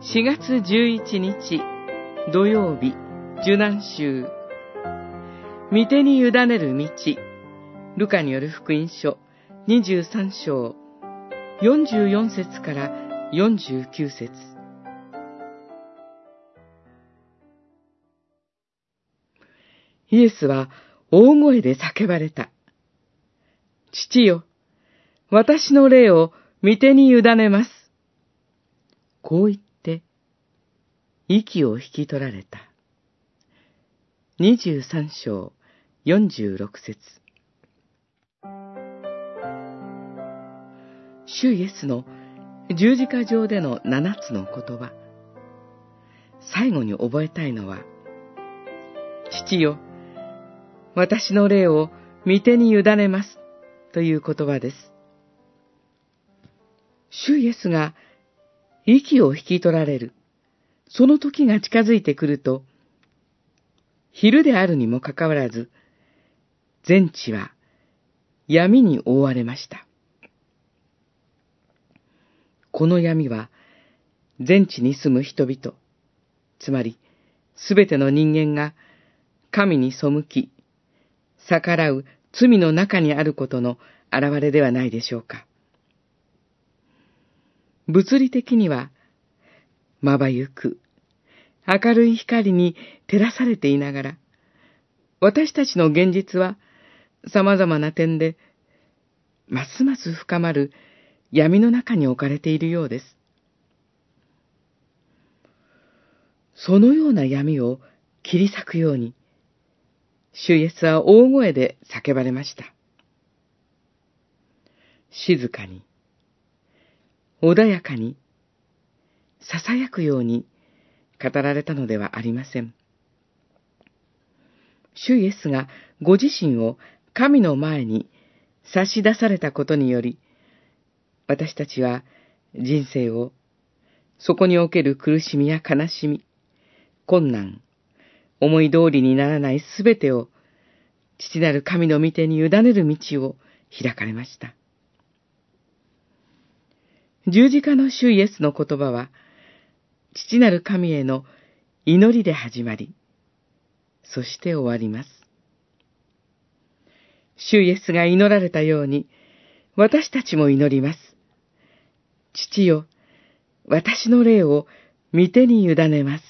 4月11日土曜日受難週御手に委ねる道。ルカによる福音書23章。44節から49節。イエスは大声で叫ばれた。父よ、私の霊を御手に委ねます。こう言って、息を引き取られた。23章46節主イエスの十字架上での七つの言葉。最後に覚えたいのは、父よ、私の霊を御手に委ねますという言葉です。主イエスが息を引き取られる、その時が近づいてくると、昼であるにもかかわらず、全地は闇に覆われました。この闇は、全地に住む人々、つまり、すべての人間が神に背き、逆らう罪の中にあることの現れではないでしょうか。物理的には、まばゆく、明るい光に照らされていながら、私たちの現実は様々な点で、ますます深まる闇の中に置かれているようです。そのような闇を切り裂くように、主イエスは大声で叫ばれました。静かに、穏やかに、囁くように語られたのではありません。主イエスがご自身を神の前に差し出されたことにより、私たちは人生をそこにおける苦しみや悲しみ、困難、思い通りにならないすべてを、父なる神の御手に委ねる道を開かれました。十字架の主イエスの言葉は、父なる神への祈りで始まり、そして終わります。主イエスが祈られたように、私たちも祈ります。父よ、私の霊を御手に委ねます。